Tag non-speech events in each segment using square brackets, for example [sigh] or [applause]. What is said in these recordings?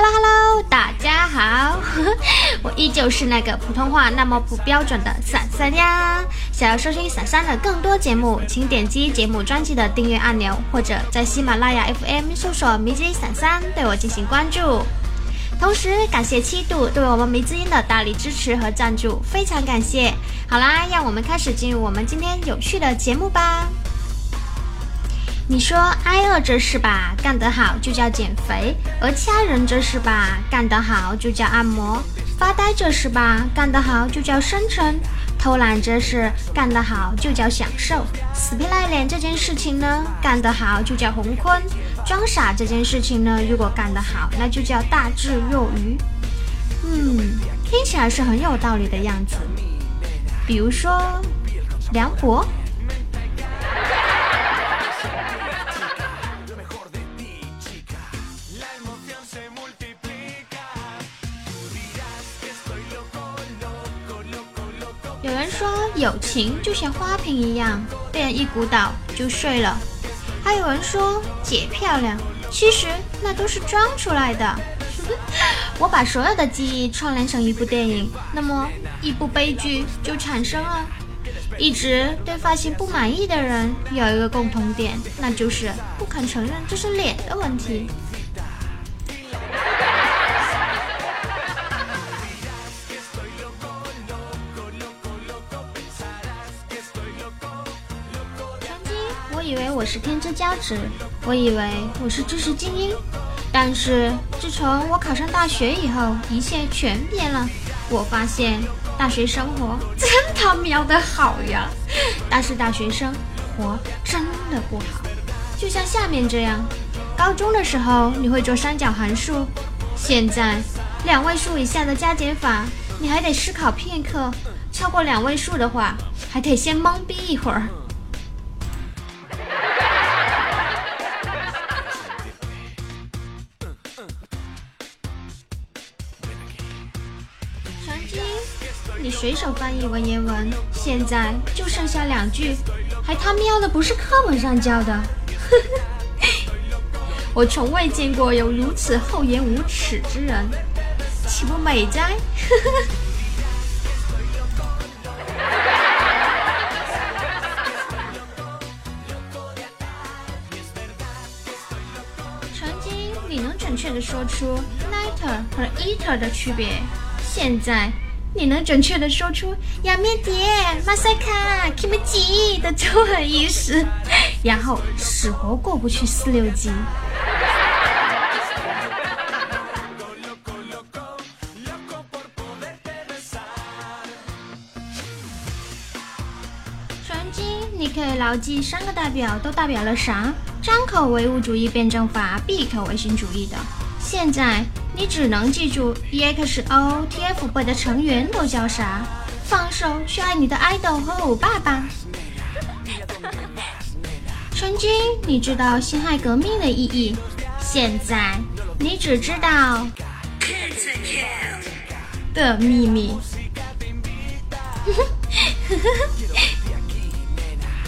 Hello Hello，大家好，[laughs] 我依旧是那个普通话那么不标准的伞伞呀。想要收听伞伞的更多节目，请点击节目专辑的订阅按钮，或者在喜马拉雅 FM 搜索“迷之音伞伞”对我进行关注。同时感谢七度对我们迷之音的大力支持和赞助，非常感谢。好啦，让我们开始进入我们今天有趣的节目吧。你说挨饿这事吧，干得好就叫减肥；而掐人这事吧，干得好就叫按摩；发呆这事吧，干得好就叫生存；偷懒这事干得好就叫享受；死皮赖脸这件事情呢，干得好就叫红坤；装傻这件事情呢，如果干得好，那就叫大智若愚。嗯，听起来是很有道理的样子。比如说，梁博。有人说友情就像花瓶一样，被人一鼓捣就碎了。还有人说姐漂亮，其实那都是装出来的。[laughs] 我把所有的记忆串联成一部电影，那么一部悲剧就产生了。一直对发型不满意的人有一个共同点，那就是不肯承认这是脸的问题。是天之骄子，我以为我是知识精英，但是自从我考上大学以后，一切全变了。我发现大学生活 [laughs] 真他喵的好呀，但是大学生活真的不好。就像下面这样，高中的时候你会做三角函数，现在两位数以下的加减法，你还得思考片刻，超过两位数的话，还得先懵逼一会儿。曾经你随手翻译文言文，现在就剩下两句，还他喵的不是课本上教的。[laughs] 我从未见过有如此厚颜无耻之人，岂不美哉？[laughs] 曾经你能准确的说出 nighter 和 eater 的区别，现在。你能准确的说出“亚面蝶”“马赛卡”“ k i m j i 的中文意思，[laughs] 然后死活过不去四六级。曾经你可以牢记三个代表都代表了啥：张口唯物主义辩证法，闭口唯心主义的。现在。你只能记住 EXO、TFBOY 的成员都叫啥，放手去爱你的爱豆和欧巴吧。曾经你知道辛亥革命的意义，现在你只知道的秘密。[laughs]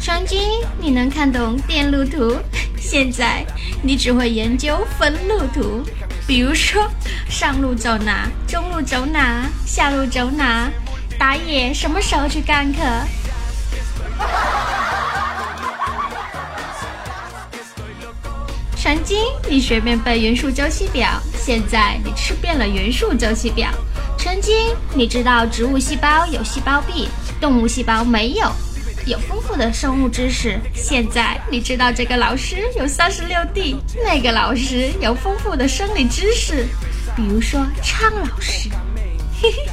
曾经你能看懂电路图，现在你只会研究分路图。比如说，上路走哪，中路走哪，下路走哪，打野什么时候去干课？[laughs] 曾经你学遍背元素周期表，现在你吃遍了元素周期表。曾经你知道植物细胞有细胞壁，动物细胞没有。有丰富的生物知识，现在你知道这个老师有三十六 D，那个老师有丰富的生理知识，比如说昌老师。嘿嘿。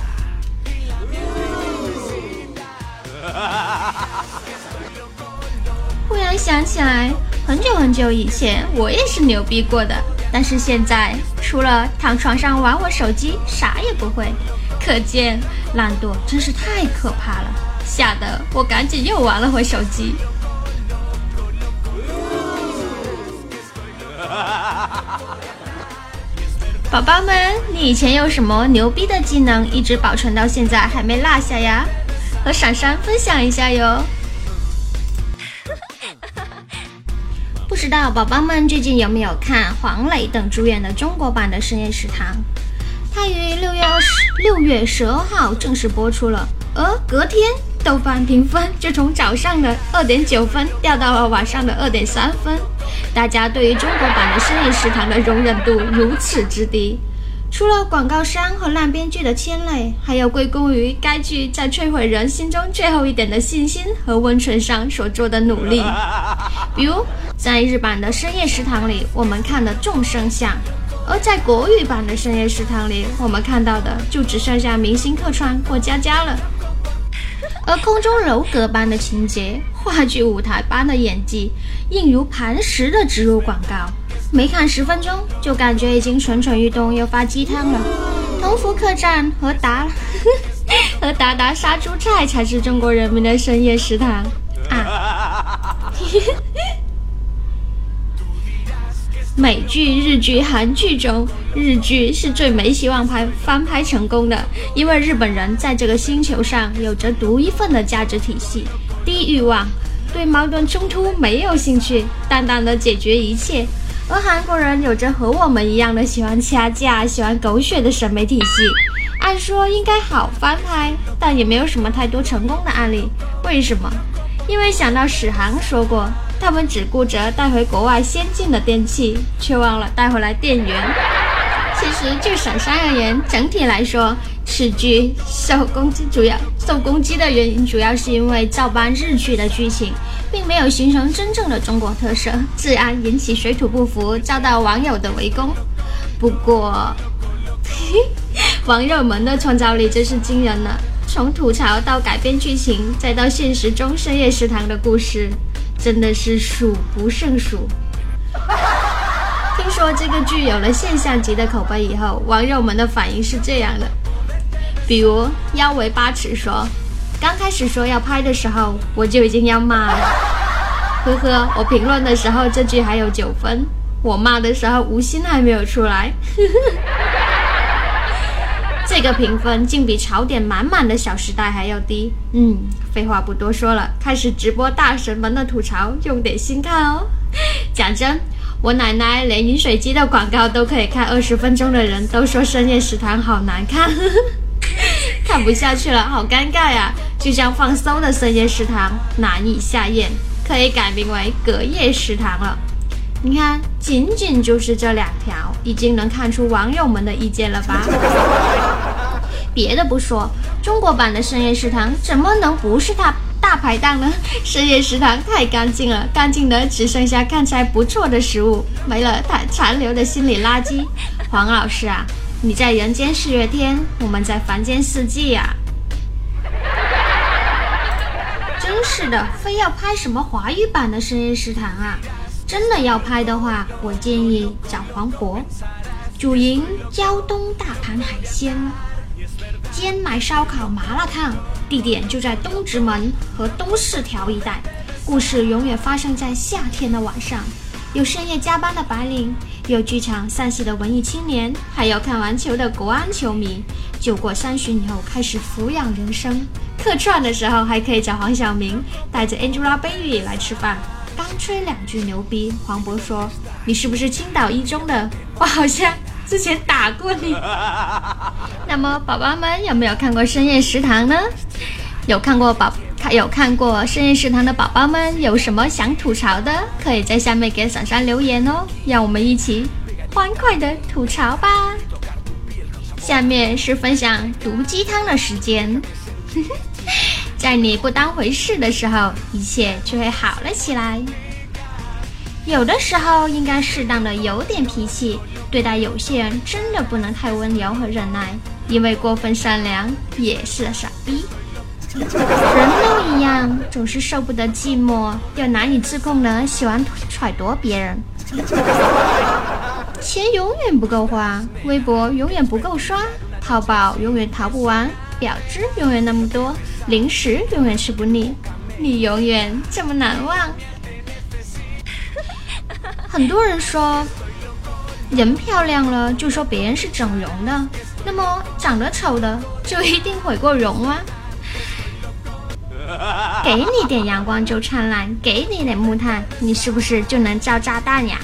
忽然想起来，很久很久以前我也是牛逼过的，但是现在除了躺床上玩玩手机，啥也不会。可见懒惰真是太可怕了。吓得我赶紧又玩了会手机。宝宝们，你以前有什么牛逼的技能，一直保存到现在还没落下呀？和闪闪分享一下哟。[laughs] 不知道宝宝们最近有没有看黄磊等主演的中国版的《深夜食堂》？它于六月二十六月十二号正式播出了，呃隔天豆瓣评分就从早上的二点九分掉到了晚上的二点三分。大家对于中国版的《深夜食堂》的容忍度如此之低。除了广告商和烂编剧的牵累，还要归功于该剧在摧毁人心中最后一点的信心和温存上所做的努力。比如，在日版的《深夜食堂》里，我们看的众生相；而在国语版的《深夜食堂》里，我们看到的就只剩下明星客串过家家了。而空中楼阁般的情节，话剧舞台般的演技，硬如磐石的植入广告。没看十分钟，就感觉已经蠢蠢欲动，又发鸡汤了。同福客栈和达 [laughs] 和达达杀猪菜才是中国人民的深夜食堂啊！美剧、日剧、韩剧中，日剧是最没希望拍翻拍成功的，因为日本人在这个星球上有着独一份的价值体系，低欲望，对矛盾冲突没有兴趣，淡淡的解决一切。而韩国人有着和我们一样的喜欢掐架、喜欢狗血的审美体系，按说应该好翻拍，但也没有什么太多成功的案例。为什么？因为想到史航说过，他们只顾着带回国外先进的电器，却忘了带回来电源。其实就闪闪而言，整体来说，此剧受攻击主要受攻击的原因，主要是因为照搬日剧的剧情。并没有形成真正的中国特色，自然引起水土不服，遭到网友的围攻。不过，[laughs] 网友们的创造力真是惊人了，从吐槽到改编剧情，再到现实中深夜食堂的故事，真的是数不胜数。听说这个剧有了现象级的口碑以后，网友们的反应是这样的，比如腰围八尺说。刚开始说要拍的时候，我就已经要骂了。呵呵，我评论的时候这句还有九分，我骂的时候无心还没有出来。这个评分竟比槽点满满的《小时代》还要低。嗯，废话不多说了，开始直播大神们的吐槽，用点心看哦。[laughs] 讲真，我奶奶连饮水机的广告都可以看二十分钟的人，都说深夜食堂好难看。[laughs] 看不下去了，好尴尬呀！就像放松的深夜食堂难以下咽，可以改名为隔夜食堂了。你看，仅仅就是这两条，已经能看出网友们的意见了吧？[laughs] 别的不说，中国版的深夜食堂怎么能不是大大排档呢？深夜食堂太干净了，干净的只剩下看起来不错的食物，没了它残留的心理垃圾。黄老师啊！你在人间四月天，我们在凡间四季呀！真是的，非要拍什么华语版的深夜食堂啊？真的要拍的话，我建议找黄渤，主营胶东大盘海鲜，兼买烧烤麻辣烫，地点就在东直门和东四条一带，故事永远发生在夏天的晚上，有深夜加班的白领。有剧场散戏的文艺青年，还有看完球的国安球迷。酒过三巡以后，开始俯仰人生。客串的时候还可以找黄晓明带着 Angelababy 来吃饭。刚吹两句牛逼，黄渤说：“你是不是青岛一中的？我好像之前打过你。[laughs] ”那么，宝宝们有没有看过《深夜食堂》呢？有看过宝？看有看过《深夜食堂》的宝宝们，有什么想吐槽的，可以在下面给闪闪留言哦，让我们一起欢快的吐槽吧。下面是分享毒鸡汤的时间，在你不当回事的时候，一切就会好了起来。有的时候应该适当的有点脾气，对待有些人真的不能太温柔和忍耐，因为过分善良也是傻逼。人都一样，总是受不得寂寞，又难以自控的喜欢揣度别人。钱永远不够花，微博永远不够刷，淘宝永远淘不完，表质永远那么多，零食永远吃不腻，你永远这么难忘。[laughs] 很多人说，人漂亮了就说别人是整容的，那么长得丑的就一定毁过容吗？[laughs] 给你点阳光就灿烂，给你点木炭，你是不是就能造炸弹呀？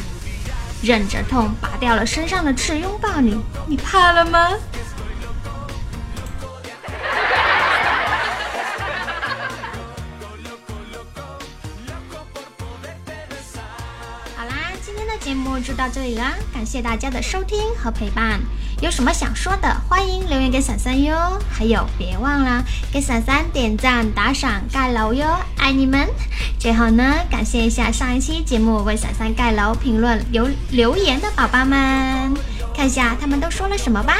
忍着痛拔掉了身上的刺，拥抱你，你怕了吗？节目就到这里啦，感谢大家的收听和陪伴。有什么想说的，欢迎留言给伞伞哟。还有，别忘了给伞伞点赞、打赏、盖楼哟，爱你们！最后呢，感谢一下上一期节目为伞伞盖楼、评论留留言的宝宝们，看一下他们都说了什么吧。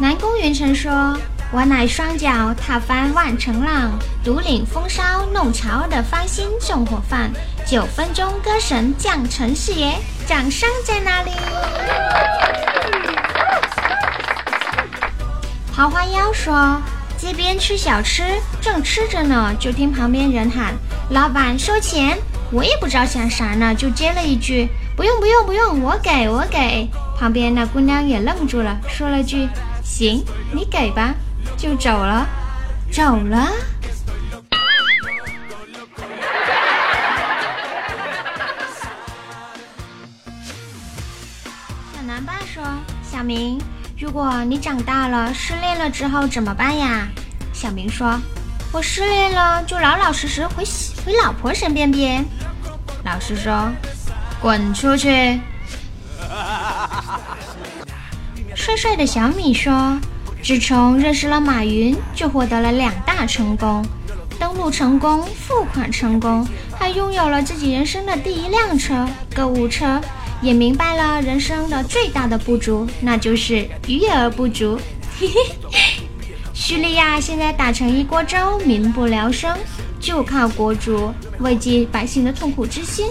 南宫元辰说：“我乃双脚踏翻万重浪，独领风骚弄潮儿的芳心纵火犯，九分钟歌神降尘世耶！掌声在哪里？” [laughs] 桃花妖说：“街边吃小吃，正吃着呢，就听旁边人喊‘老板收钱’，我也不知道想啥呢，就接了一句‘不用不用不用，我给我给’。旁边那姑娘也愣住了，说了句‘行，你给吧’，就走了，走了。”如果你长大了失恋了之后怎么办呀？小明说：“我失恋了就老老实实回回老婆身边边。”老师说：“滚出去！”帅帅的小米说：“自从认识了马云，就获得了两大成功：登录成功、付款成功，还拥有了自己人生的第一辆车——购物车。”也明白了人生的最大的不足，那就是余额不足。叙利亚现在打成一锅粥，民不聊生，就靠国足慰藉百姓的痛苦之心。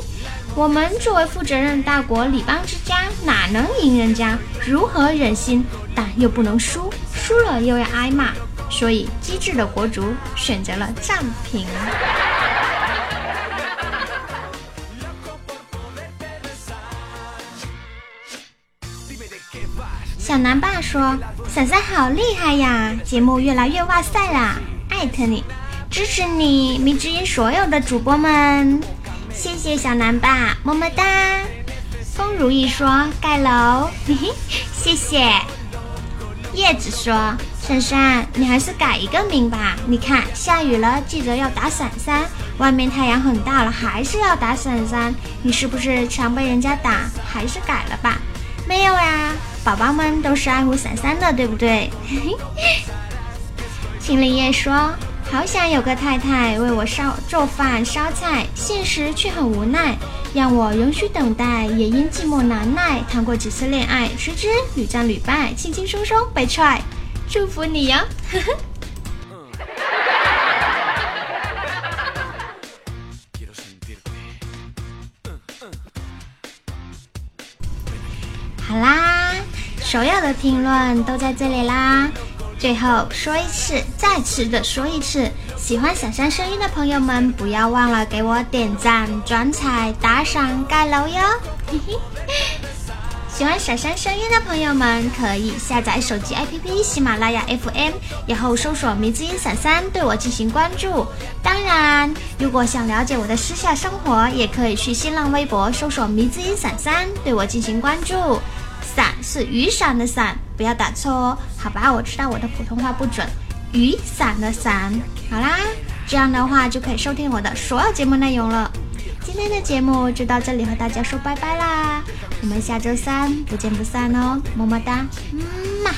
我们作为负责任大国，礼邦之家，哪能赢人家？如何忍心？但又不能输，输了又要挨骂，所以机智的国足选择了战平。小南爸说：“伞伞好厉害呀，节目越来越哇塞啦！艾特你，支持你，迷之音所有的主播们，谢谢小南爸，么么哒。”风如意说：“盖楼，嘿嘿，谢谢。”叶子说：“珊珊，你还是改一个名吧。你看下雨了，记得要打伞伞；外面太阳很大了，还是要打伞伞。你是不是常被人家打？还是改了吧。”没有呀。宝宝们都是爱护伞伞的，对不对？秦林叶说：“好想有个太太为我烧做饭烧菜，现实却很无奈，让我仍需等待，也因寂寞难耐。谈过几次恋爱，谁知屡战屡败，轻轻松松被踹。祝福你哟！[laughs] ”好啦。所有的评论都在这里啦！最后说一次，再次的说一次，喜欢小山声音的朋友们，不要忘了给我点赞、转采、打赏、盖楼哟！嘿嘿。喜欢小山声音的朋友们，可以下载手机 APP 喜马拉雅 FM，然后搜索“迷之音闪三”对我进行关注。当然，如果想了解我的私下生活，也可以去新浪微博搜索“迷之音闪三”对我进行关注。是雨伞的伞，不要打错哦，好吧？我知道我的普通话不准，雨伞的伞。好啦，这样的话就可以收听我的所有节目内容了。今天的节目就到这里，和大家说拜拜啦！我们下周三不见不散哦，么么哒，嗯嘛。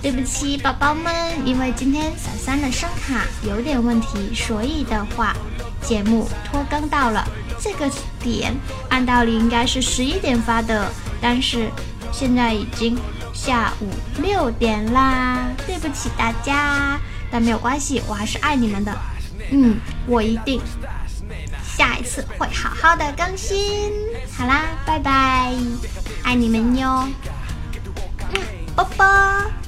对不起，宝宝们，因为今天小三的声卡有点问题，所以的话节目拖更到了这个点。按道理应该是十一点发的，但是。现在已经下午六点啦，对不起大家，但没有关系，我还是爱你们的。嗯，我一定下一次会好好的更新。好啦，拜拜，爱你们哟。嗯，啵啵。